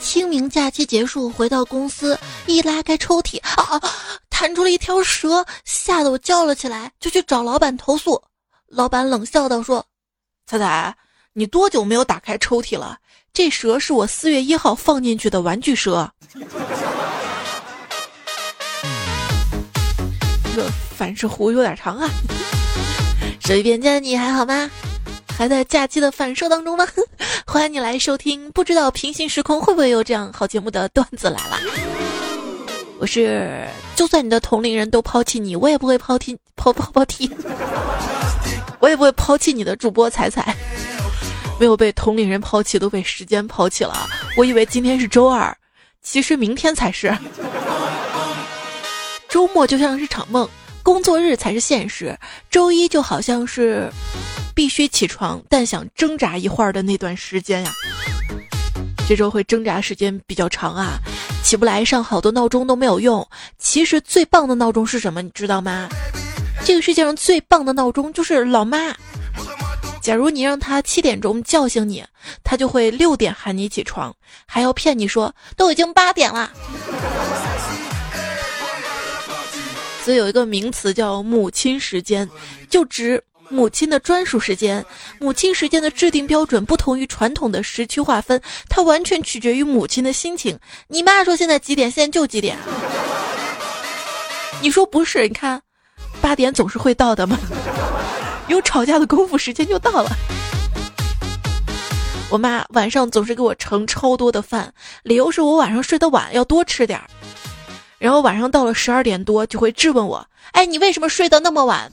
清明假期结束，回到公司，一拉开抽屉，啊，弹出了一条蛇，吓得我叫了起来，就去找老板投诉。老板冷笑道：“说，彩彩，你多久没有打开抽屉了？这蛇是我四月一号放进去的玩具蛇。”这反射弧有点长啊！手机边间，你还好吗？还在假期的反射当中吗？欢迎你来收听，不知道平行时空会不会有这样好节目的段子来了。我是，就算你的同龄人都抛弃你，我也不会抛弃抛抛抛弃，我也不会抛弃你的主播彩彩。没有被同龄人抛弃，都被时间抛弃了。我以为今天是周二，其实明天才是。周末就像是场梦，工作日才是现实。周一就好像是必须起床，但想挣扎一会儿的那段时间呀。这周会挣扎时间比较长啊，起不来，上好多闹钟都没有用。其实最棒的闹钟是什么？你知道吗？这个世界上最棒的闹钟就是老妈。假如你让他七点钟叫醒你，他就会六点喊你起床，还要骗你说都已经八点了。有一个名词叫“母亲时间”，就指母亲的专属时间。母亲时间的制定标准不同于传统的时区划分，它完全取决于母亲的心情。你妈说现在几点，现在就几点。你说不是？你看，八点总是会到的嘛。有吵架的功夫，时间就到了。我妈晚上总是给我盛超多的饭，理由是我晚上睡得晚，要多吃点儿。然后晚上到了十二点多，就会质问我：“哎，你为什么睡得那么晚？”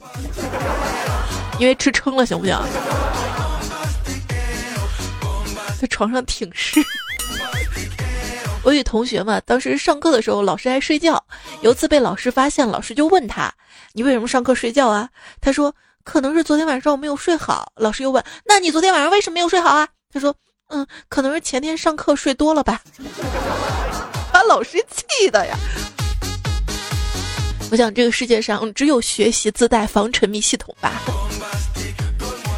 因为吃撑了，行不行？在床上挺尸。我与同学嘛，当时上课的时候，老师爱睡觉。有次被老师发现，老师就问他：“你为什么上课睡觉啊？”他说：“可能是昨天晚上我没有睡好。”老师又问：“那你昨天晚上为什么没有睡好啊？”他说：“嗯，可能是前天上课睡多了吧。”把老师气的呀！我想这个世界上只有学习自带防沉迷系统吧。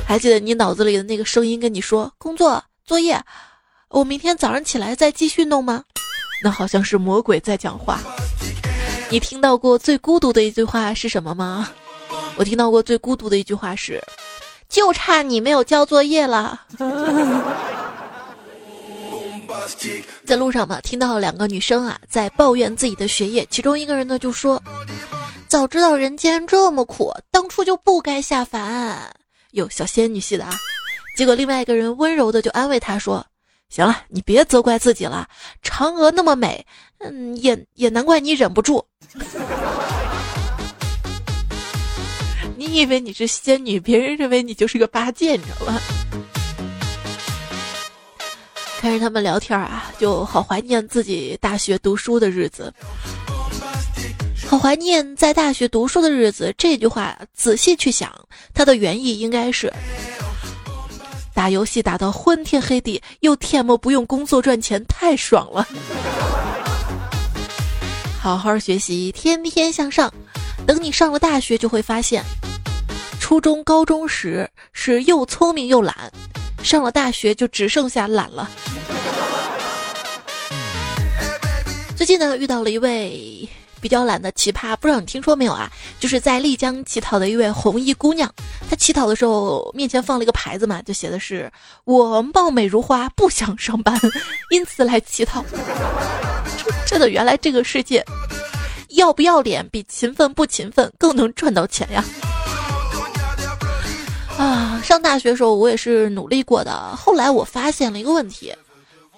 还记得你脑子里的那个声音跟你说工作作业，我明天早上起来再继续弄吗？那好像是魔鬼在讲话。你听到过最孤独的一句话是什么吗？我听到过最孤独的一句话是，就差你没有交作业了。在路上嘛，听到两个女生啊在抱怨自己的学业，其中一个人呢就说：“早知道人间这么苦，当初就不该下凡。”哟，小仙女系的啊。结果另外一个人温柔的就安慰她说：“行了，你别责怪自己了，嫦娥那么美，嗯，也也难怪你忍不住。你以为你是仙女，别人认为你就是个八戒，你知道吗？”看着他们聊天啊，就好怀念自己大学读书的日子，好怀念在大学读书的日子。这句话仔细去想，它的原意应该是：打游戏打到昏天黑地，又天么不用工作赚钱，太爽了。好好学习，天天向上。等你上了大学，就会发现，初中、高中时是又聪明又懒。上了大学就只剩下懒了。最近呢，遇到了一位比较懒的奇葩，不知道你听说没有啊？就是在丽江乞讨的一位红衣姑娘。她乞讨的时候，面前放了一个牌子嘛，就写的是“我貌美如花，不想上班，因此来乞讨”。真的，原来这个世界，要不要脸比勤奋不勤奋更能赚到钱呀！啊，上大学的时候我也是努力过的。后来我发现了一个问题：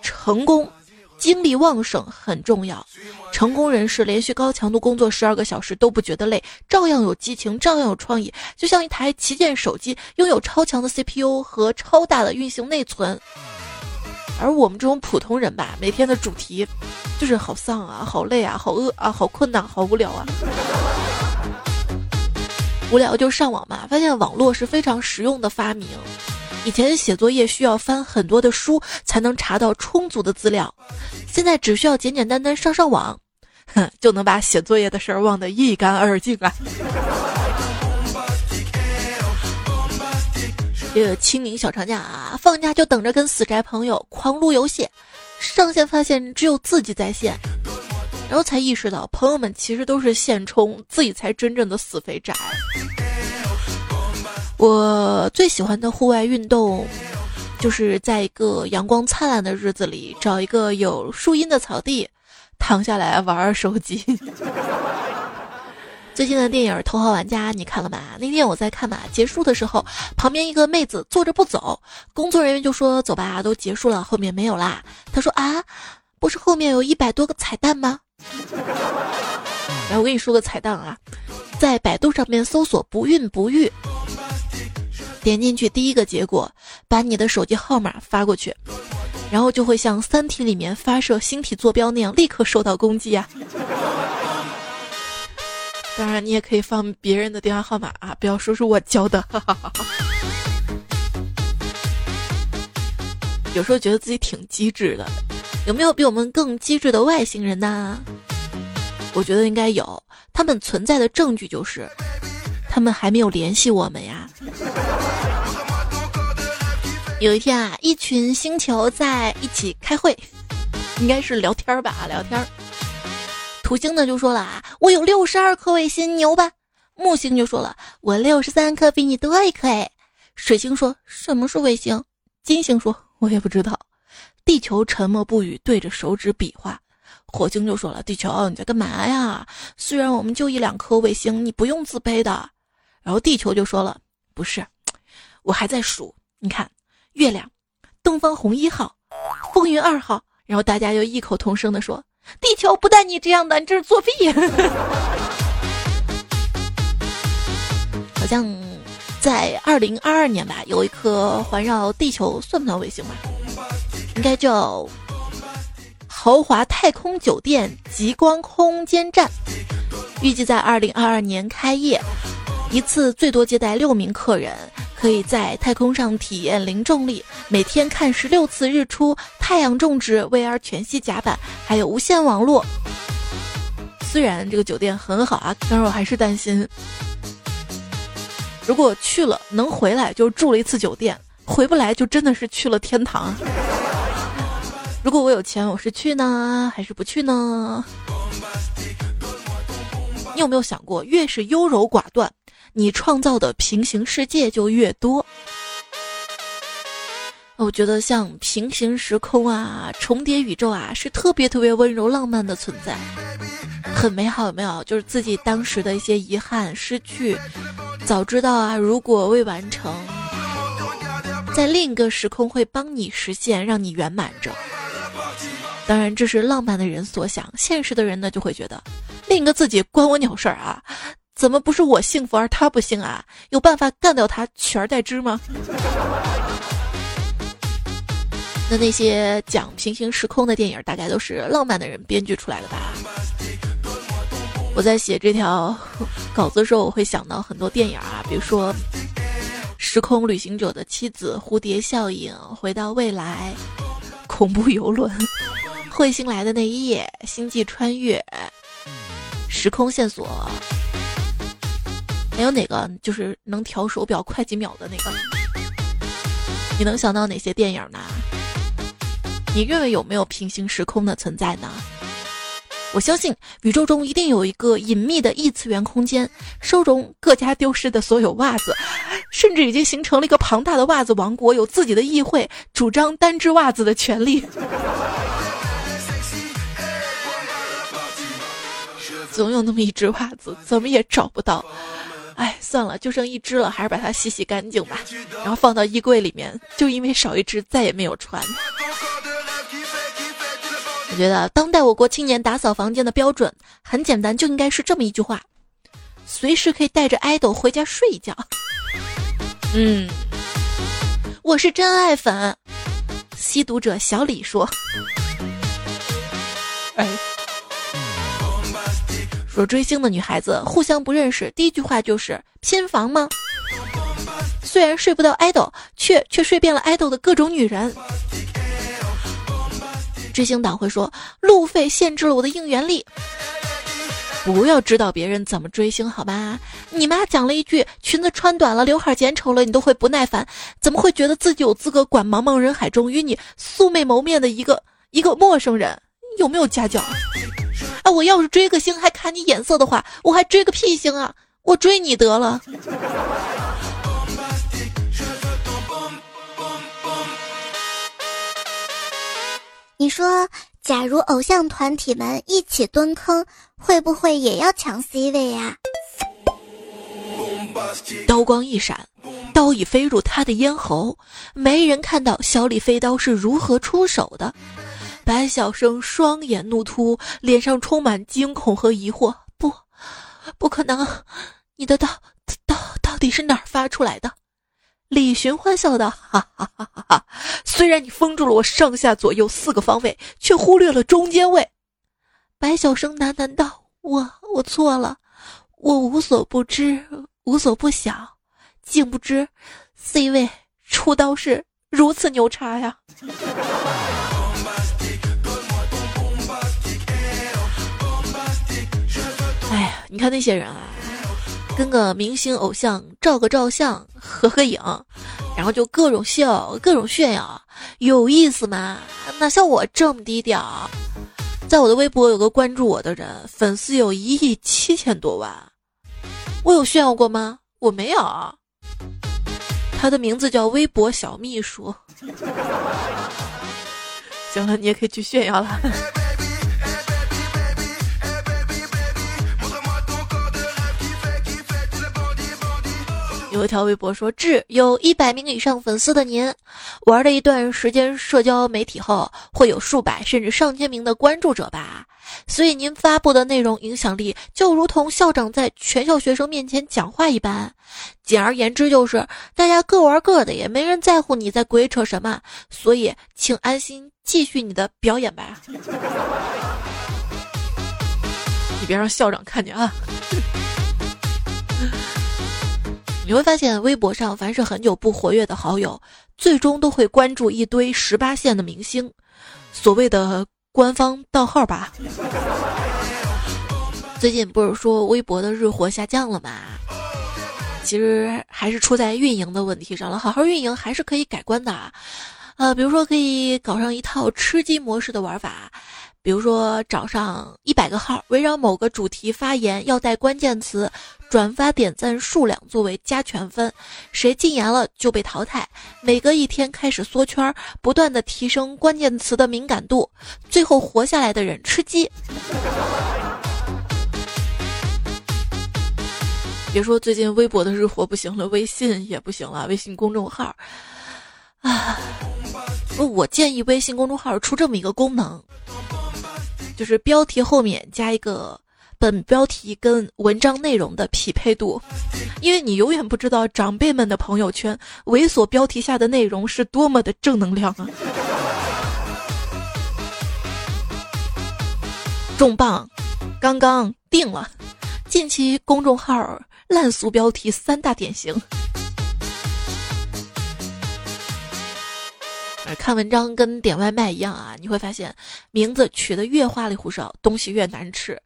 成功，精力旺盛很重要。成功人士连续高强度工作十二个小时都不觉得累，照样有激情，照样有创意，就像一台旗舰手机，拥有超强的 CPU 和超大的运行内存。而我们这种普通人吧，每天的主题就是好丧啊，好累啊，好饿啊，好困难，好无聊啊。无聊就上网嘛，发现网络是非常实用的发明。以前写作业需要翻很多的书才能查到充足的资料，现在只需要简简单单上上网，哼，就能把写作业的事儿忘得一干二净啊。这个清明小长假啊，放假就等着跟死宅朋友狂撸游戏，上线发现只有自己在线，然后才意识到朋友们其实都是现充，自己才真正的死肥宅。我最喜欢的户外运动，就是在一个阳光灿烂的日子里，找一个有树荫的草地，躺下来玩玩手机。最近的电影《头号玩家》你看了吗？那天我在看嘛，结束的时候，旁边一个妹子坐着不走，工作人员就说：“走吧，都结束了，后面没有啦。”她说：“啊，不是后面有一百多个彩蛋吗？” 来，我跟你说个彩蛋啊，在百度上面搜索“不孕不育”，点进去第一个结果，把你的手机号码发过去，然后就会像《三体》里面发射星体坐标那样，立刻受到攻击啊。当然，你也可以放别人的电话号码啊，不要说是我教的。有时候觉得自己挺机智的，有没有比我们更机智的外星人呢？我觉得应该有，他们存在的证据就是，他们还没有联系我们呀。有一天啊，一群星球在一起开会，应该是聊天吧啊，聊天。土星呢就说了啊，我有六十二颗卫星，牛吧？木星就说了，我六十三颗，比你多一颗哎。水星说什么是卫星？金星说，我也不知道。地球沉默不语，对着手指比划。火星就说了，地球你在干嘛呀？虽然我们就一两颗卫星，你不用自卑的。然后地球就说了，不是，我还在数。你看，月亮，东方红一号，风云二号。然后大家又异口同声的说。地球不带你这样的，你这是作弊。好像在二零二二年吧，有一颗环绕地球，算不算卫星吧？应该叫豪华太空酒店极光空间站，预计在二零二二年开业，一次最多接待六名客人。可以在太空上体验零重力，每天看十六次日出，太阳种植，VR 全息甲板，还有无线网络。虽然这个酒店很好啊，但是我还是担心，如果去了能回来就住了一次酒店，回不来就真的是去了天堂。如果我有钱，我是去呢，还是不去呢？你有没有想过，越是优柔寡断？你创造的平行世界就越多，我觉得像平行时空啊、重叠宇宙啊，是特别特别温柔浪漫的存在，很美好，有没有？就是自己当时的一些遗憾、失去，早知道啊，如果未完成，在另一个时空会帮你实现，让你圆满着。当然，这是浪漫的人所想，现实的人呢就会觉得，另一个自己关我鸟事儿啊。怎么不是我幸福而他不幸啊？有办法干掉他取而代之吗？那那些讲平行时空的电影，大概都是浪漫的人编剧出来的吧？我在写这条稿子的时候，我会想到很多电影啊，比如说《时空旅行者的妻子》《蝴蝶效应》《回到未来》《恐怖游轮》《彗星来的那一夜》《星际穿越》《时空线索》。还有哪个就是能调手表快几秒的那个？你能想到哪些电影呢？你认为有没有平行时空的存在呢？我相信宇宙中一定有一个隐秘的异次元空间，收容各家丢失的所有袜子，甚至已经形成了一个庞大的袜子王国，有自己的议会，主张单只袜子的权利。总有那么一只袜子，怎么也找不到。哎，算了，就剩一只了，还是把它洗洗干净吧，然后放到衣柜里面。就因为少一只，再也没有穿。我觉得当代我国青年打扫房间的标准很简单，就应该是这么一句话：随时可以带着爱豆回家睡一觉。嗯，我是真爱粉。吸毒者小李说。哎。说追星的女孩子互相不认识，第一句话就是拼房吗？虽然睡不到爱豆，却却睡遍了爱豆的各种女人。追星党会说路费限制了我的应援力。不要知道别人怎么追星，好吧？你妈讲了一句裙子穿短了，刘海剪丑了，你都会不耐烦，怎么会觉得自己有资格管茫茫人海中与你素未谋面的一个一个陌生人？有没有家教？啊，我要是追个星还看你眼色的话，我还追个屁星啊！我追你得了。你说，假如偶像团体们一起蹲坑，会不会也要抢 C 位呀？刀光一闪，刀已飞入他的咽喉，没人看到小李飞刀是如何出手的。白晓生双眼怒突，脸上充满惊恐和疑惑。不，不可能！你的刀刀到底是哪儿发出来的？李寻欢笑道：“哈哈哈哈哈！虽然你封住了我上下左右四个方位，却忽略了中间位。”白晓生喃喃道：“我我错了，我无所不知，无所不晓，竟不知 C 位出刀是如此牛叉呀！”你看那些人啊。跟个明星偶像照个照相、合个影，然后就各种笑、各种炫耀，有意思吗？哪像我这么低调？在我的微博有个关注我的人，粉丝有一亿七千多万，我有炫耀过吗？我没有。他的名字叫微博小秘书。行了，你也可以去炫耀了。有一条微博说：“致有一百名以上粉丝的您，玩了一段时间社交媒体后，会有数百甚至上千名的关注者吧？所以您发布的内容影响力就如同校长在全校学生面前讲话一般。简而言之，就是大家各玩各的，也没人在乎你在鬼扯什么。所以，请安心继续你的表演吧。你别让校长看见啊！”你会发现，微博上凡是很久不活跃的好友，最终都会关注一堆十八线的明星，所谓的官方盗号吧。最近不是说微博的日活下降了吗？其实还是出在运营的问题上了。好好运营还是可以改观的，呃，比如说可以搞上一套吃鸡模式的玩法。比如说，找上一百个号，围绕某个主题发言，要带关键词，转发点赞数量作为加权分，谁禁言了就被淘汰。每隔一天开始缩圈，不断的提升关键词的敏感度，最后活下来的人吃鸡。别说最近微博的日活不行了，微信也不行了，微信公众号，啊，我建议微信公众号出这么一个功能。就是标题后面加一个本标题跟文章内容的匹配度，因为你永远不知道长辈们的朋友圈猥琐标题下的内容是多么的正能量啊！重磅，刚刚定了，近期公众号烂俗标题三大典型。看文章跟点外卖一样啊，你会发现名字取得越花里胡哨，东西越难吃。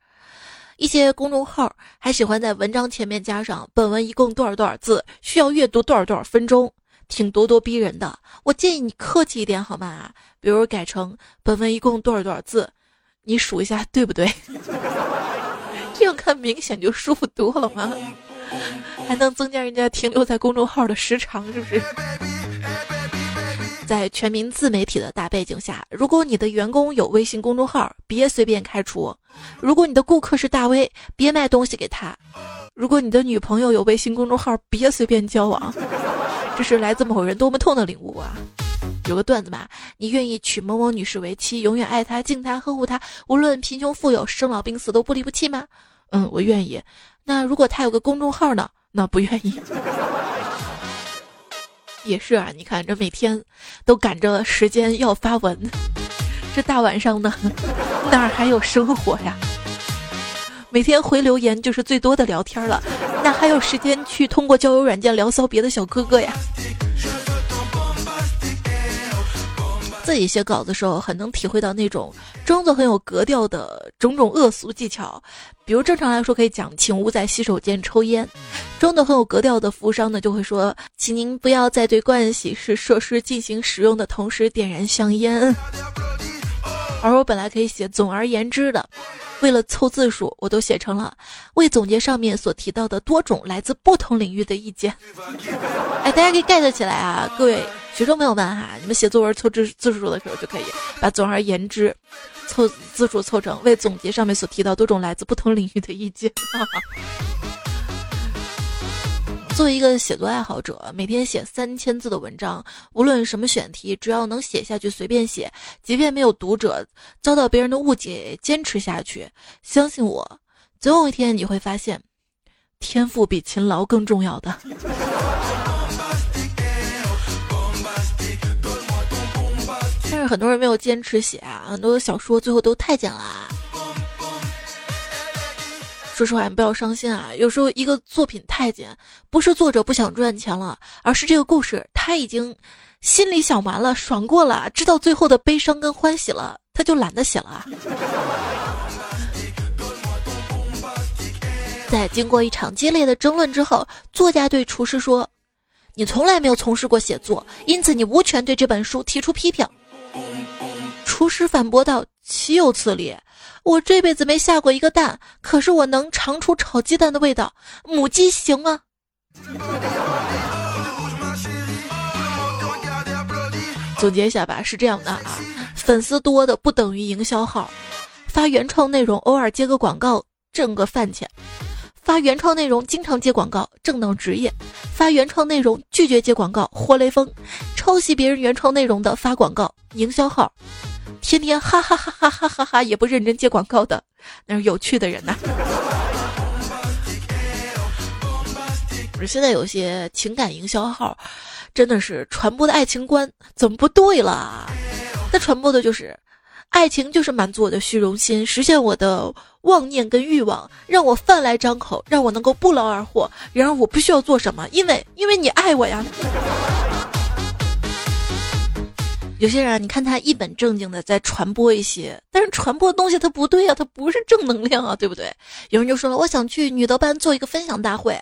一些公众号还喜欢在文章前面加上“本文一共多少多少字，需要阅读多少多少分钟”，挺咄咄逼人的。我建议你客气一点好吗？比如改成“本文一共多少多少字，你数一下对不对？” 这样看明显就舒服多了吗？还能增加人家停留在公众号的时长，是不是？在全民自媒体的大背景下，如果你的员工有微信公众号，别随便开除；如果你的顾客是大 V，别卖东西给他；如果你的女朋友有微信公众号，别随便交往。这是来自某人多么痛的领悟啊！有个段子嘛，你愿意娶某某女士为妻，永远爱她、敬她、呵护她，无论贫穷富有、生老病死都不离不弃吗？嗯，我愿意。那如果他有个公众号呢？那不愿意。也是啊，你看这每天都赶着时间要发文，这大晚上的 哪儿还有生活呀？每天回留言就是最多的聊天了，哪还有时间去通过交友软件聊骚别的小哥哥呀？自己写稿子的时候，很能体会到那种装作很有格调的种种恶俗技巧。比如正常来说可以讲，请勿在洗手间抽烟。装作很有格调的服务商呢，就会说，请您不要在对盥洗室设施进行使用的同时点燃香烟。而我本来可以写总而言之的，为了凑字数，我都写成了为总结上面所提到的多种来自不同领域的意见。哎，大家可以 get 起来啊，各位学生朋友们哈，你们写作文凑字字数的时候就可以把总而言之凑字数凑成为总结上面所提到多种来自不同领域的意见。作为一个写作爱好者，每天写三千字的文章，无论什么选题，只要能写下去，随便写，即便没有读者，遭到别人的误解，坚持下去。相信我，总有一天你会发现，天赋比勤劳更重要的。很多人没有坚持写啊，很多的小说最后都太监了。说实话，你不要伤心啊！有时候一个作品太监，不是作者不想赚钱了，而是这个故事他已经心里想完了，爽过了，知道最后的悲伤跟欢喜了，他就懒得写了。在经过一场激烈的争论之后，作家对厨师说：“你从来没有从事过写作，因此你无权对这本书提出批评。”厨师反驳道：“岂有此理！”我这辈子没下过一个蛋，可是我能尝出炒鸡蛋的味道。母鸡行啊。总结一下吧，是这样的啊，粉丝多的不等于营销号，发原创内容偶尔接个广告挣个饭钱，发原创内容经常接广告正当职业，发原创内容拒绝接广告活雷锋，抄袭别人原创内容的发广告营销号。天天哈哈哈哈哈哈哈也不认真接广告的，那是有趣的人呐。不是现在有些情感营销号，真的是传播的爱情观怎么不对了？他传播的就是爱情，就是满足我的虚荣心，实现我的妄念跟欲望，让我饭来张口，让我能够不劳而获。然而我不需要做什么，因为因为你爱我呀。有些人，你看他一本正经的在传播一些，但是传播的东西他不对啊，他不是正能量啊，对不对？有人就说了，我想去女德班做一个分享大会，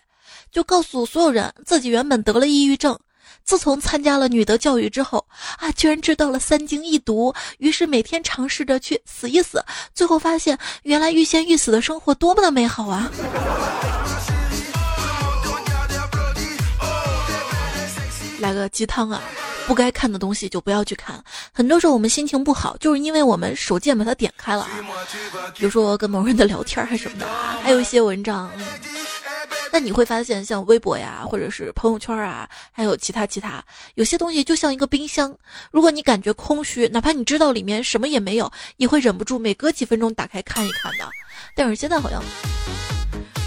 就告诉所有人自己原本得了抑郁症，自从参加了女德教育之后啊，居然知道了三经一读，于是每天尝试着去死一死，最后发现原来欲仙欲死的生活多么的美好啊！来个鸡汤啊！不该看的东西就不要去看。很多时候我们心情不好，就是因为我们手贱把它点开了啊。比如说跟某人的聊天还是什么的，还有一些文章。那你会发现，像微博呀，或者是朋友圈啊，还有其他其他，有些东西就像一个冰箱。如果你感觉空虚，哪怕你知道里面什么也没有，也会忍不住每隔几分钟打开看一看的。但是现在好像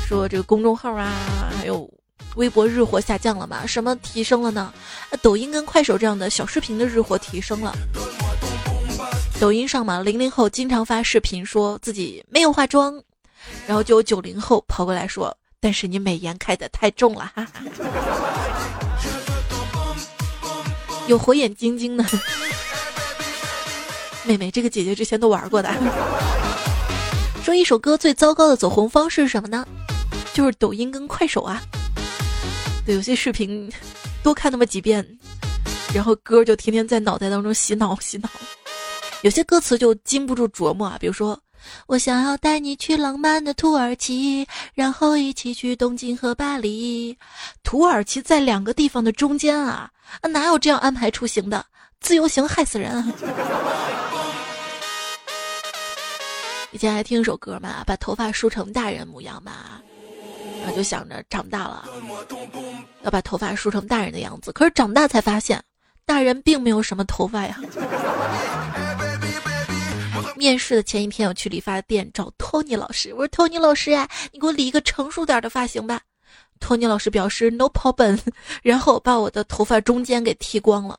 说这个公众号啊，还有。微博日活下降了嘛？什么提升了呢？抖音跟快手这样的小视频的日活提升了。抖音上嘛，零零后经常发视频说自己没有化妆，然后就有九零后跑过来说：“但是你美颜开的太重了。”哈哈。有火眼金睛的妹妹，这个姐姐之前都玩过的。说一首歌最糟糕的走红方式是什么呢？就是抖音跟快手啊。对，有些视频多看那么几遍，然后歌就天天在脑袋当中洗脑洗脑。有些歌词就禁不住琢磨啊，比如说我想要带你去浪漫的土耳其，然后一起去东京和巴黎。土耳其在两个地方的中间啊，哪有这样安排出行的？自由行害死人。以前还听一首歌嘛，把头发梳成大人模样嘛。我就想着长大了要把头发梳成大人的样子，可是长大才发现，大人并没有什么头发呀。面试的前一天，我去理发店找托尼老师，我说：“托尼老师呀，你给我理一个成熟点的发型吧。”托尼老师表示 “no problem”，然后把我的头发中间给剃光了。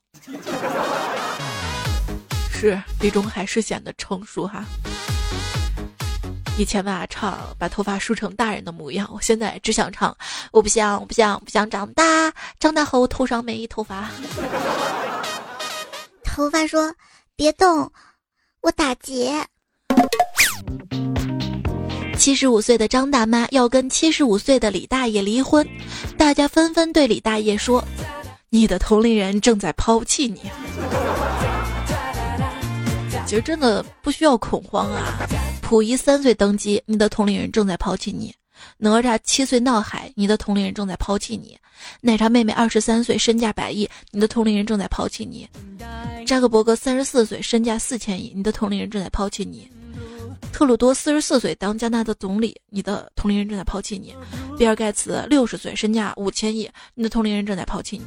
是，最终还是显得成熟哈。以前吧，唱把头发梳成大人的模样，我现在只想唱，我不想，我不想，不想长大，长大后头上没一头发。头发说：“别动，我打劫。七十五岁的张大妈要跟七十五岁的李大爷离婚，大家纷纷对李大爷说：“你的同龄人正在抛弃你。”其实真的不需要恐慌啊！溥仪三岁登基，你的同龄人正在抛弃你；哪吒七岁闹海，你的同龄人正在抛弃你；奶茶妹妹二十三岁身价百亿，你的同龄人正在抛弃你；扎克伯格三十四岁身价四千亿，你的同龄人正在抛弃你。特鲁多四十四岁当加拿大总理，你的同龄人正在抛弃你；比尔盖茨六十岁身价五千亿，你的同龄人正在抛弃你；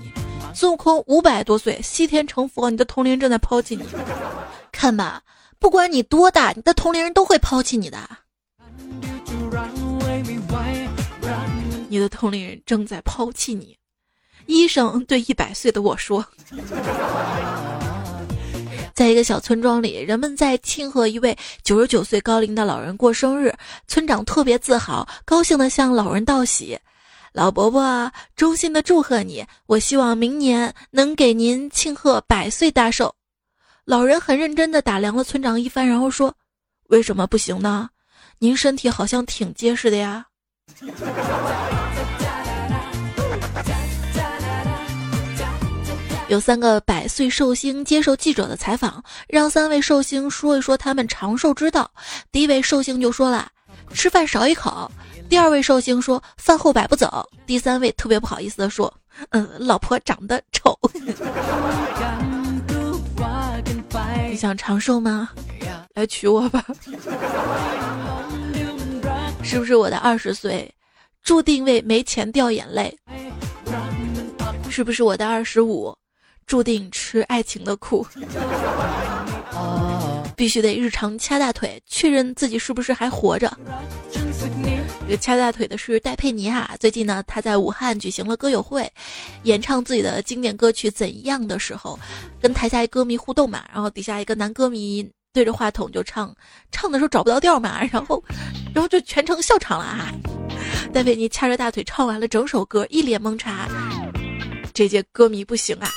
孙悟空五百多岁西天成佛，你的同龄人正在抛弃你。看吧，不管你多大，你的同龄人都会抛弃你的。你的同龄人正在抛弃你。医生对一百岁的我说。在一个小村庄里，人们在庆贺一位九十九岁高龄的老人过生日。村长特别自豪，高兴地向老人道喜：“老伯伯，衷心的祝贺你！我希望明年能给您庆贺百岁大寿。”老人很认真地打量了村长一番，然后说：“为什么不行呢？您身体好像挺结实的呀。” 有三个百岁寿星接受记者的采访，让三位寿星说一说他们长寿之道。第一位寿星就说了：“吃饭少一口。”第二位寿星说：“饭后百步走。”第三位特别不好意思的说：“嗯，老婆长得丑。”你想长寿吗？来娶我吧。是不是我的二十岁注定为没钱掉眼泪？是不是我的二十五？注定吃爱情的苦，必须得日常掐大腿，确认自己是不是还活着。这个掐大腿的是戴佩妮啊，最近呢，她在武汉举行了歌友会，演唱自己的经典歌曲《怎样的时候》，跟台下一歌迷互动嘛，然后底下一个男歌迷对着话筒就唱，唱的时候找不到调嘛，然后，然后就全程笑场了啊。戴佩妮掐着大腿唱完了整首歌，一脸懵叉，这届歌迷不行啊。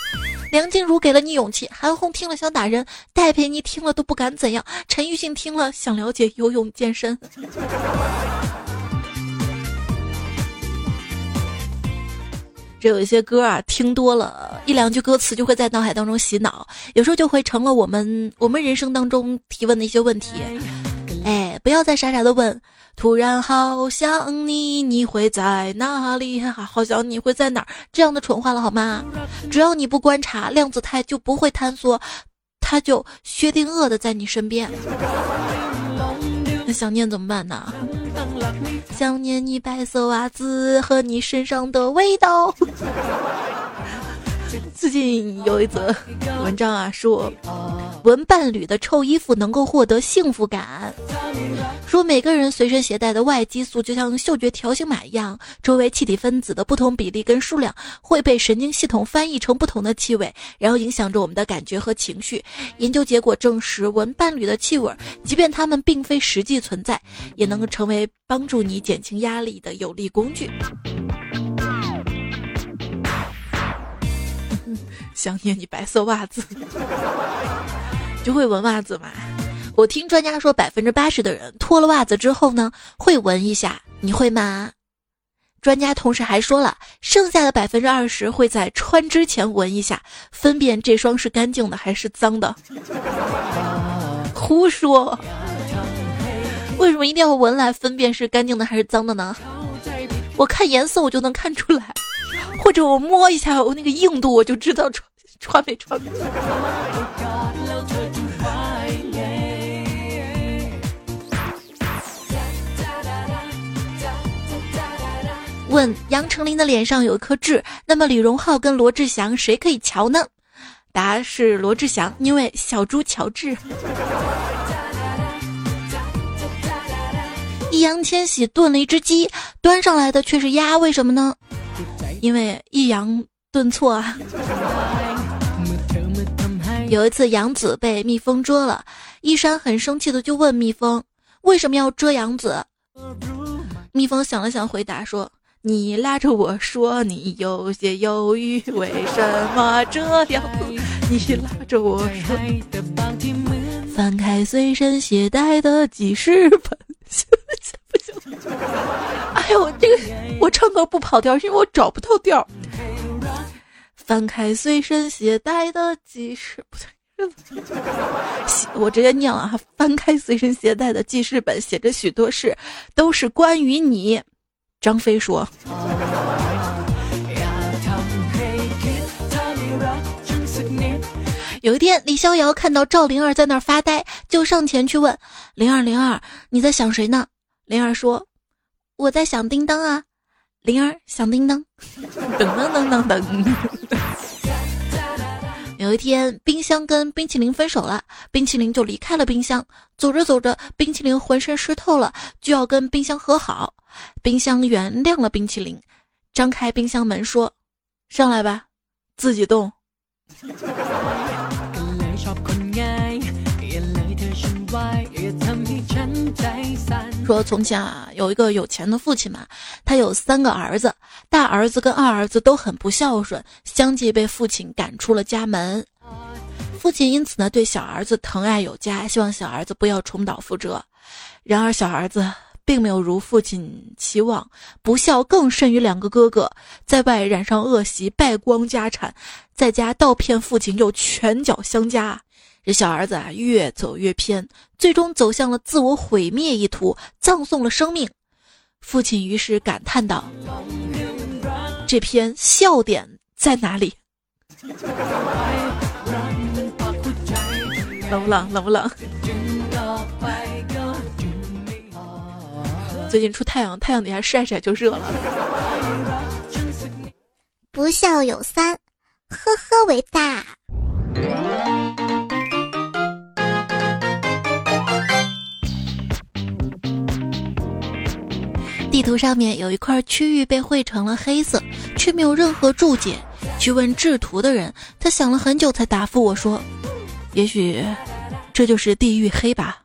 梁静茹给了你勇气，韩红听了想打人，戴佩妮听了都不敢怎样，陈奕迅听了想了解游泳健身。这有一些歌啊，听多了一两句歌词就会在脑海当中洗脑，有时候就会成了我们我们人生当中提问的一些问题。哎，不要再傻傻的问。突然好想你，你会在哪里？好想你会在哪儿？这样的蠢话了好吗？只要你不观察，量子态就不会坍缩，它就薛定谔的在你身边。那想念怎么办呢？想念你白色袜子和你身上的味道。最近有一则文章啊，说闻伴侣的臭衣服能够获得幸福感。说每个人随身携带的外激素就像嗅觉条形码一样，周围气体分子的不同比例跟数量会被神经系统翻译成不同的气味，然后影响着我们的感觉和情绪。研究结果证实，闻伴侣的气味，即便它们并非实际存在，也能成为帮助你减轻压力的有力工具。想念你白色袜子，就会闻袜子吗？我听专家说，百分之八十的人脱了袜子之后呢，会闻一下。你会吗？专家同时还说了，剩下的百分之二十会在穿之前闻一下，分辨这双是干净的还是脏的。胡说！为什么一定要闻来分辨是干净的还是脏的呢？我看颜色我就能看出来。我摸一下我那个硬度，我就知道穿穿没穿。问杨丞琳的脸上有一颗痣，那么李荣浩跟罗志祥谁可以瞧呢？答是罗志祥，因为小猪乔治。易烊千玺炖了一只鸡，端上来的却是鸭，为什么呢？因为抑扬顿挫啊！有一次杨子被蜜蜂蛰了，一山很生气的就问蜜蜂：“为什么要蛰杨子？”蜜蜂想了想，回答说：“你拉着我说，你有些犹豫，为什么这样？”你拉着我说，翻开随身携带的记事本，不行？哎呦，这个我唱歌不跑调，是因为我找不到调。翻开随身携带的记事，不对，我直接念了哈。翻开随身携带的记事本，写着许多事，都是关于你。张飞说。有一天，李逍遥看到赵灵儿在那儿发呆，就上前去问：“灵儿，灵儿，你在想谁呢？”灵儿说：“我在想叮当啊。”灵儿想叮当，噔噔噔噔噔。有一天，冰箱跟冰淇淋分手了，冰淇淋就离开了冰箱。走着走着，冰淇淋浑身湿透了，就要跟冰箱和好。冰箱原谅了冰淇淋，张开冰箱门说：“上来吧，自己动。”说从前啊，有一个有钱的父亲嘛，他有三个儿子，大儿子跟二儿子都很不孝顺，相继被父亲赶出了家门。父亲因此呢，对小儿子疼爱有加，希望小儿子不要重蹈覆辙。然而小儿子并没有如父亲期望，不孝更甚于两个哥哥，在外染上恶习，败光家产，在家倒骗父亲，又拳脚相加。这小儿子啊，越走越偏，最终走向了自我毁灭一途，葬送了生命。父亲于是感叹道：“这篇笑点在哪里？”冷不冷？冷不冷？最近出太阳，太阳底下晒晒就热了。不孝有三，呵呵为大。地图上面有一块区域被绘成了黑色，却没有任何注解。去问制图的人，他想了很久才答复我说：“也许这就是地狱黑吧。”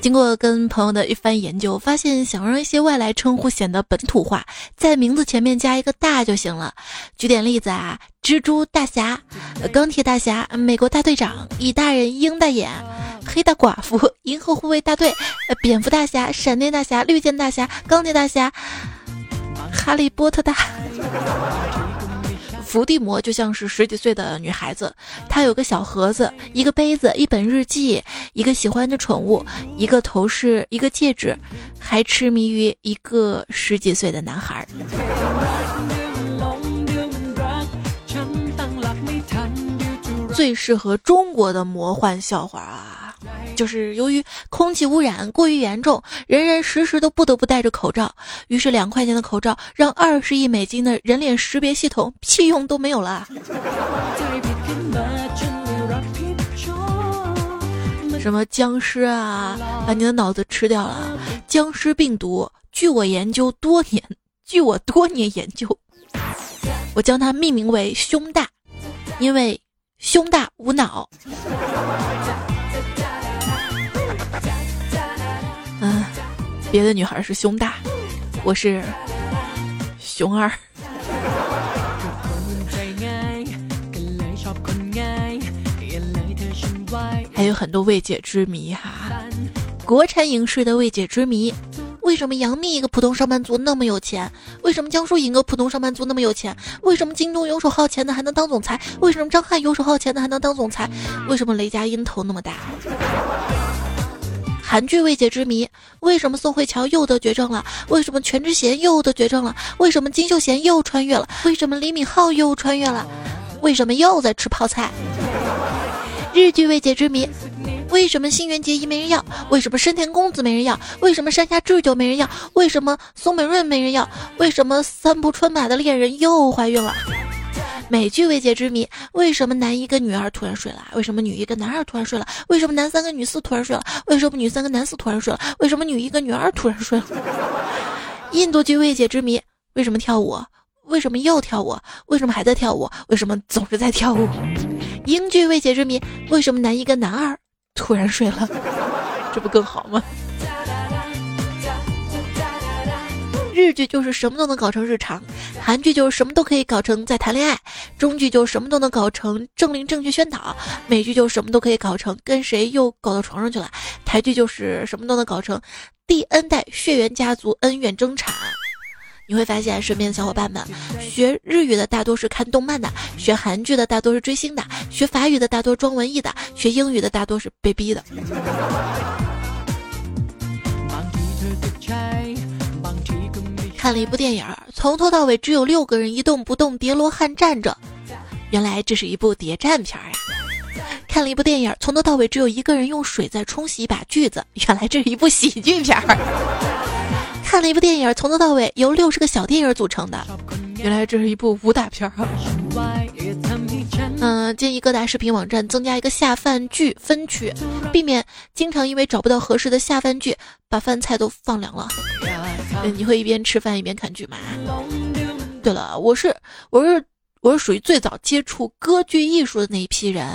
经过跟朋友的一番研究，发现想让一些外来称呼显得本土化，在名字前面加一个大就行了。举点例子啊，蜘蛛大侠、钢铁大侠、美国大队长、蚁大人、鹰大眼。黑大寡妇、银河护卫大队、蝙蝠大侠、闪电大侠、绿箭大侠、钢铁大侠、哈利波特大。伏地魔就像是十几岁的女孩子，她有个小盒子、一个杯子、一本日记、一个喜欢的宠物、一个头饰、一个戒指，还痴迷于一个十几岁的男孩。最适合中国的魔幻笑话啊！就是由于空气污染过于严重，人人时时都不得不戴着口罩。于是两块钱的口罩让二十亿美金的人脸识别系统屁用都没有了。什么僵尸啊，把你的脑子吃掉了？僵尸病毒，据我研究多年，据我多年研究，我将它命名为胸大，因为胸大无脑。别的女孩是胸大，我是熊二。还有很多未解之谜哈，国产影视的未解之谜：为什么杨幂一个普通上班族那么有钱？为什么江疏影一个普通上班族那么有钱？为什么京东游手好闲的还能当总裁？为什么张翰游手好闲的还能当总裁？为什么雷佳音头那么大？韩剧未解之谜：为什么宋慧乔又得绝症了？为什么全智贤又得绝症了？为什么金秀贤又穿越了？为什么李敏镐又穿越了？为什么又在吃泡菜？日剧未解之谜：为什么新垣结衣没人要？为什么深田恭子没人要？为什么山下智久没人要？为什么松本润没人要？为什么三浦春马的恋人又怀孕了？美剧未解之谜：为什么男一跟女二突然睡了？为什么女一跟男二突然睡了？为什么男三跟女四突然睡了？为什么女三跟男四突然睡了？为什么女一跟女二突然睡了？印度剧未解之谜：为什么跳舞？为什么又跳舞？为什么还在跳舞？为什么总是在跳舞？英剧未解之谜：为什么男一跟男二突然睡了？这不更好吗？日剧就是什么都能搞成日常，韩剧就是什么都可以搞成在谈恋爱，中剧就什么都能搞成政令正确宣导，美剧就什么都可以搞成跟谁又搞到床上去了，台剧就是什么都能搞成第 N 代血缘家族恩怨争产。你会发现，身边的小伙伴们学日语的大多是看动漫的，学韩剧的大多是追星的，学法语的大多装文艺的，学英语的大多是被逼的。看了一部电影，从头到尾只有六个人一动不动叠罗汉站着，原来这是一部谍战片呀。看了一部电影，从头到尾只有一个人用水在冲洗一把锯子，原来这是一部喜剧片。看了一部电影，从头到尾由六十个小电影组成的，原来这是一部武打片。嗯，建议各大视频网站增加一个下饭剧分区，避免经常因为找不到合适的下饭剧，把饭菜都放凉了。你会一边吃饭一边看剧吗？对了，我是我是我是属于最早接触歌剧艺术的那一批人，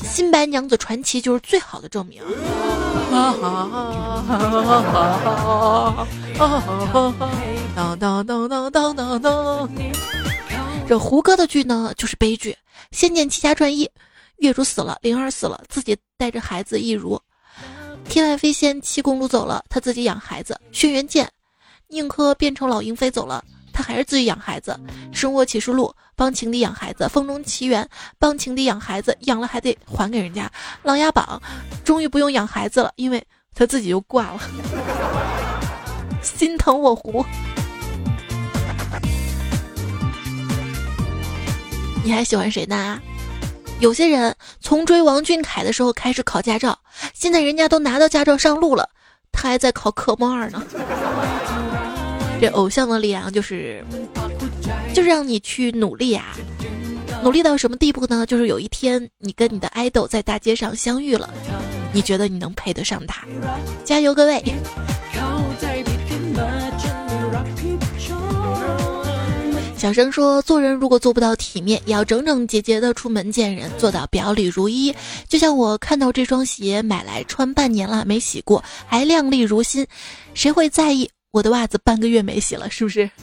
《新白娘子传奇》就是最好的证明。哈哈哈哈哈！当当当当当当当！这胡歌的剧呢，就是悲剧，《仙剑奇侠传一》，月如死了，灵儿死了，自己带着孩子一如；天外飞仙，七公主走了，他自己养孩子；轩辕剑，宁珂变成老鹰飞走了。他还是自己养孩子，《生活启示录》帮情敌养孩子，《风中奇缘》帮情敌养孩子，养了还得还给人家，《琅琊榜》终于不用养孩子了，因为他自己就挂了，心疼我胡。你还喜欢谁呢？有些人从追王俊凯的时候开始考驾照，现在人家都拿到驾照上路了，他还在考科目二呢。这偶像的力量就是，就是让你去努力啊！努力到什么地步呢？就是有一天你跟你的爱豆在大街上相遇了，你觉得你能配得上他？加油，各位！小声说，做人如果做不到体面，也要整整洁洁的出门见人，做到表里如一。就像我看到这双鞋买来穿半年了，没洗过，还靓丽如新，谁会在意？我的袜子半个月没洗了，是不是？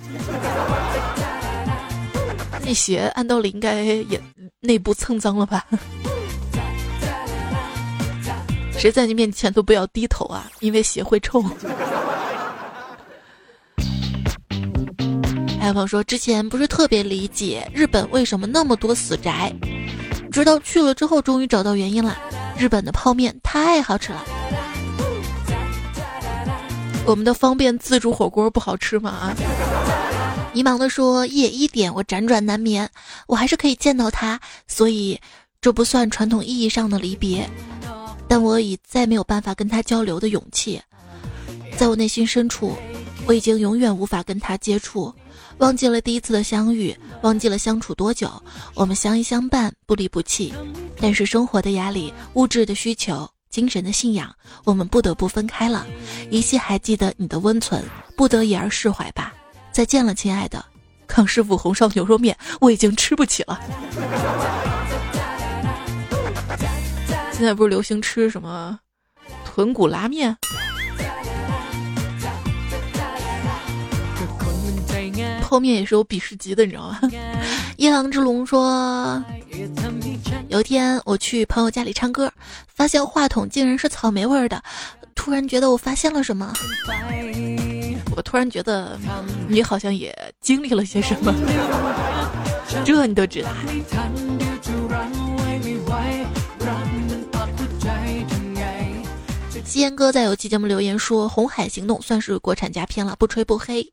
那鞋按道理应该也内部蹭脏了吧？谁在你面前都不要低头啊，因为鞋会臭。还有朋友说，之前不是特别理解日本为什么那么多死宅，直到去了之后，终于找到原因了。日本的泡面太好吃了。我们的方便自助火锅不好吃吗？啊！迷茫的说，夜一点我辗转难眠，我还是可以见到他，所以这不算传统意义上的离别，但我已再没有办法跟他交流的勇气，在我内心深处，我已经永远无法跟他接触，忘记了第一次的相遇，忘记了相处多久，我们相依相伴，不离不弃，但是生活的压力，物质的需求。精神的信仰，我们不得不分开了。依稀还记得你的温存，不得已而释怀吧。再见了，亲爱的。康师傅红烧牛肉面，我已经吃不起了。现在不是流行吃什么豚骨拉面？后面也是有鄙视级的，你知道吗？夜郎之龙说。有一天我去朋友家里唱歌，发现话筒竟然是草莓味的，突然觉得我发现了什么。我突然觉得你好像也经历了些什么，这你都知道。西烟哥在有期节目留言说，《红海行动》算是国产佳片了，不吹不黑。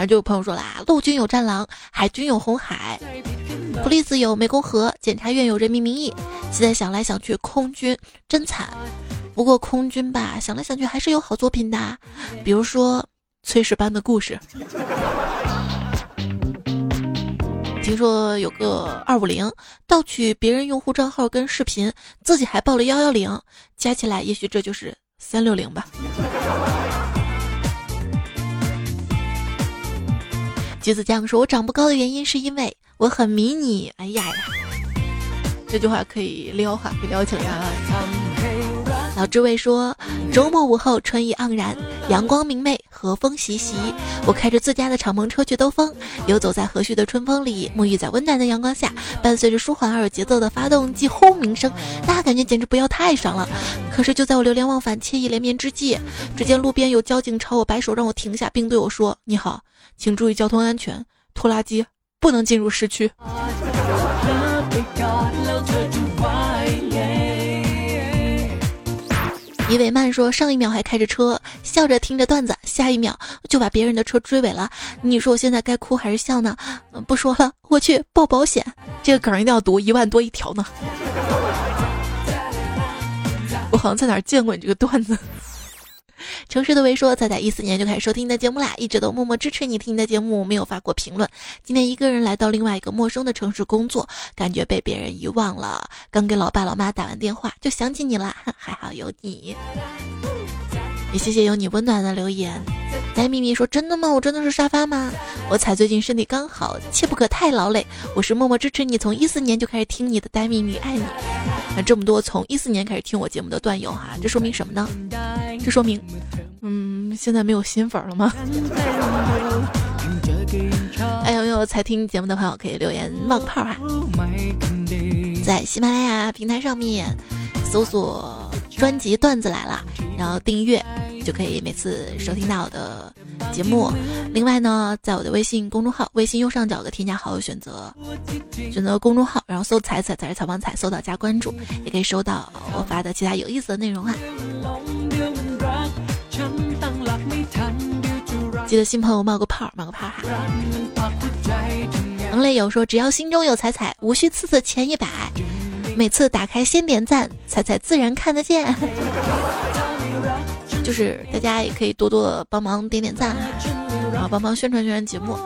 然后就有朋友说啦，陆军有战狼，海军有红海。police 有湄公河，检察院有人民名义。现在想来想去，空军真惨。不过空军吧，想来想去还是有好作品的，比如说《炊事班的故事》。听说有个二五零盗取别人用户账号跟视频，自己还报了幺幺零，加起来也许这就是三六零吧。橘子酱说：“我长不高的原因是因为。”我很迷你，哎呀呀，这句话可以撩哈，可以撩起来啊！老知味说，周末午后春意盎然，阳光明媚，和风习习。我开着自家的敞篷车去兜风，游走在和煦的春风里，沐浴在温暖的阳光下，伴随着舒缓而有节奏的发动机轰鸣声，那感觉简直不要太爽了。可是就在我流连忘返、惬意连绵之际，只见路边有交警朝我摆手，让我停下，并对我说：“你好，请注意交通安全，拖拉机不能进入市区。”李伟曼说：“上一秒还开着车，笑着听着段子，下一秒就把别人的车追尾了。你说我现在该哭还是笑呢？不说了，我去报保险。这个梗一定要读，一万多一条呢。我好像在哪儿见过你这个段子。” 城市的微说，仔仔一四年就开始收听你的节目啦，一直都默默支持你听你的节目，没有发过评论。今天一个人来到另外一个陌生的城市工作，感觉被别人遗忘了。刚给老爸老妈打完电话，就想起你了，还好有你。也谢谢有你温暖的留言。呆咪咪说：“真的吗？我真的是沙发吗？我才最近身体刚好，切不可太劳累。我是默默支持你，从一四年就开始听你的呆咪咪，爱你。那这么多从一四年开始听我节目的段友哈，这说明什么呢？这说明，嗯，现在没有新粉了吗？哎，有没有才听节目的朋友可以留言冒个泡哈？在喜马拉雅平台上面搜索专辑段子来了，然后订阅。”就可以每次收听到我的节目。另外呢，在我的微信公众号，微信右上角的添加好友选择，选择公众号，然后搜“彩彩”，才是“采访彩”，搜到加关注，也可以收到我发的其他有意思的内容啊。记得新朋友冒个泡，冒个泡哈。王磊友说：“只要心中有彩彩，无需次次前一百，每次打开先点赞，彩彩自然看得见。”就是大家也可以多多帮忙点点赞，然后帮忙宣传宣传节目，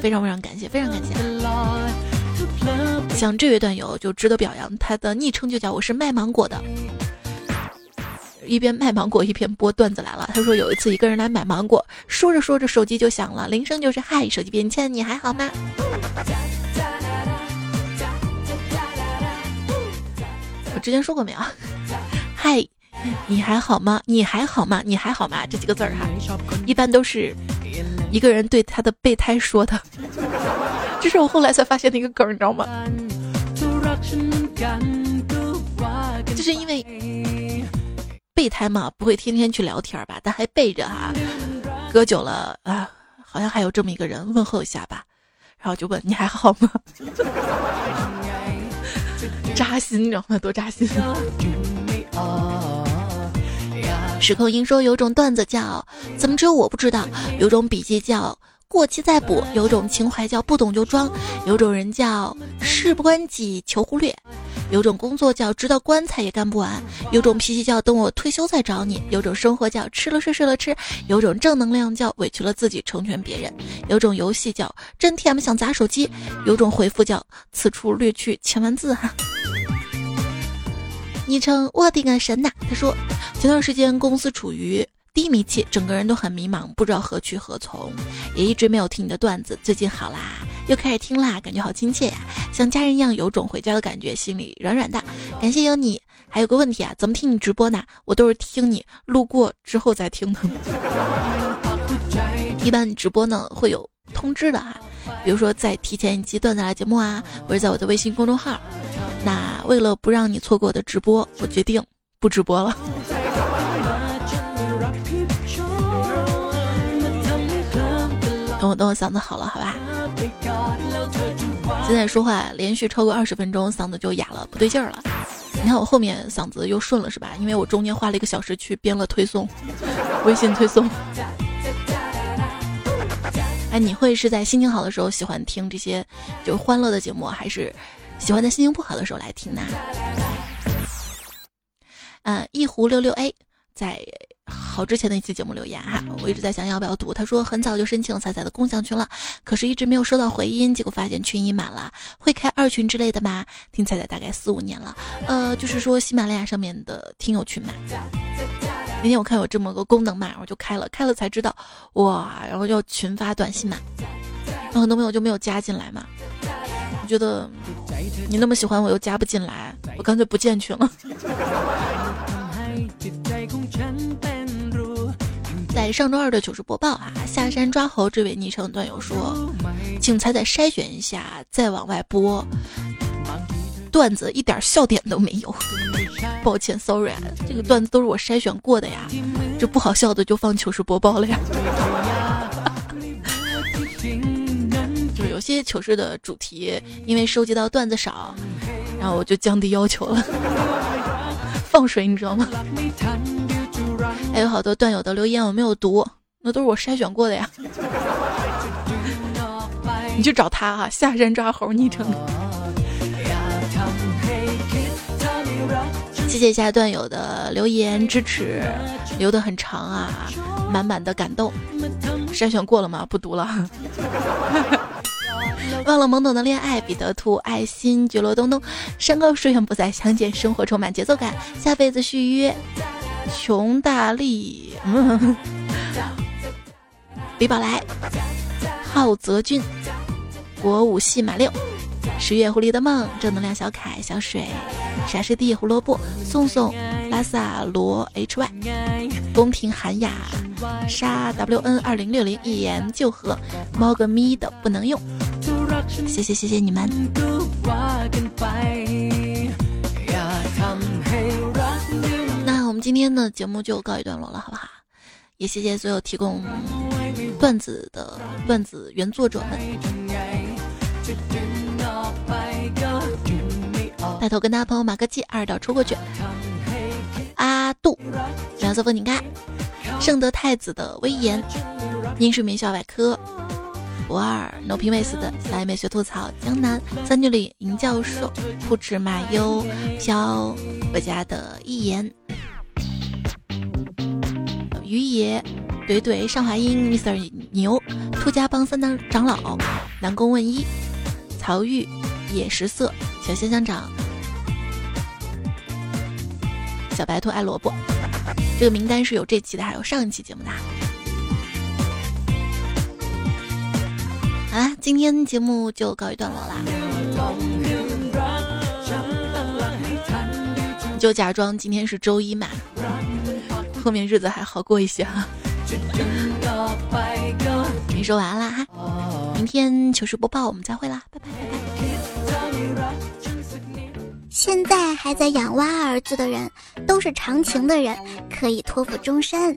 非常非常感谢，非常感谢。像这位段友就值得表扬，他的昵称就叫我是卖芒果的，一边卖芒果一边播段子来了。他说有一次一个人来买芒果，说着说着手机就响了，铃声就是嗨，手机边亲你还好吗？我之前说过没有？嗨。你还好吗？你还好吗？你还好吗？这几个字儿哈，一般都是一个人对他的备胎说的。这是我后来才发现的一个梗，你知道吗？就是因为备胎嘛，不会天天去聊天吧？但还备着哈，隔久了啊，好像还有这么一个人问候一下吧，然后就问你还好吗？扎心，你知道吗？多扎心。时空音说有种段子叫怎么只有我不知道，有种笔记叫过期再补，有种情怀叫不懂就装，有种人叫事不关己求忽略，有种工作叫直到棺材也干不完，有种脾气叫等我退休再找你，有种生活叫吃了睡睡了吃，有种正能量叫委屈了自己成全别人，有种游戏叫真 TM 想砸手机，有种回复叫此处略去千万字哈。昵称我的个神呐！他说，前段时间公司处于低迷期，整个人都很迷茫，不知道何去何从，也一直没有听你的段子。最近好啦，又开始听啦，感觉好亲切呀，像家人一样，有种回家的感觉，心里软软的。感谢有你。还有个问题啊，怎么听你直播呢？我都是听你路过之后再听的。一般直播呢会有通知的哈，比如说在提前一期段子来节目啊，或者在我的微信公众号。那为了不让你错过我的直播，我决定不直播了。等我等我嗓子好了，好吧。现在说话连续超过二十分钟，嗓子就哑了，不对劲儿了。你看我后面嗓子又顺了是吧？因为我中间花了一个小时去编了推送，微信推送。哎，你会是在心情好的时候喜欢听这些就欢乐的节目，还是？喜欢在心情不好的时候来听呢。嗯，一壶六六 A 在好之前的一期节目留言哈，我一直在想要不要读。他说很早就申请彩彩的共享群了，可是一直没有收到回音，结果发现群已满了。会开二群之类的吗？听彩彩大概四五年了，呃，就是说喜马拉雅上面的听友群嘛。那天我看有这么个功能嘛，我就开了，开了才知道哇，然后要群发短信嘛，然后很多朋友就没有加进来嘛。我觉得你那么喜欢我又加不进来，我干脆不建群了。在上周二的糗事播报啊，下山抓猴这位昵称段友说，请彩彩筛选一下，再往外播。段子一点笑点都没有，抱歉，sorry，啊，这个段子都是我筛选过的呀，这不好笑的就放糗事播报了呀。就有些糗事的主题，因为收集到段子少，然后我就降低要求了，放水，你知道吗？还有好多段友的留言我没有读，那都是我筛选过的呀。你去找他哈，下山抓猴昵称。谢谢一下段友的留言支持，留的很长啊，满满的感动。筛选过了吗？不读了。忘了懵懂的恋爱，彼得兔，爱心，觉罗东东，山高水远不再相见，生活充满节奏感，下辈子续约，穷大力，李宝来，浩泽君，国武系马六。十月狐狸的梦，正能量小凯小水，傻师弟胡萝卜，宋宋拉萨罗 hy，宫廷韩雅，沙 wn 二零六零一言就和，猫个咪的不能用，谢谢谢谢你们。今天的节目就告一段落了，好不好？也谢谢所有提供段子的段子原作者们。带头跟大朋友马个记，二道出过去。阿杜，蓝色风景盖，圣德太子的威严，英式名校百科，不二 no 评委的小爱美学吐槽，江南三女里银教授，不止马优飘，我家的一言，于爷，怼怼上华英，Mr 牛，兔家帮三当长老，南宫问一，曹玉，野食色，小香香长。小白兔爱萝卜，这个名单是有这期的，还有上一期节目的。好啦，今天节目就告一段落啦，就假装今天是周一嘛，后面日子还好过一些哈。没说完啦哈，明天糗事播报我们再会啦，拜拜拜拜。现在还在养蛙儿子的人，都是长情的人，可以托付终身。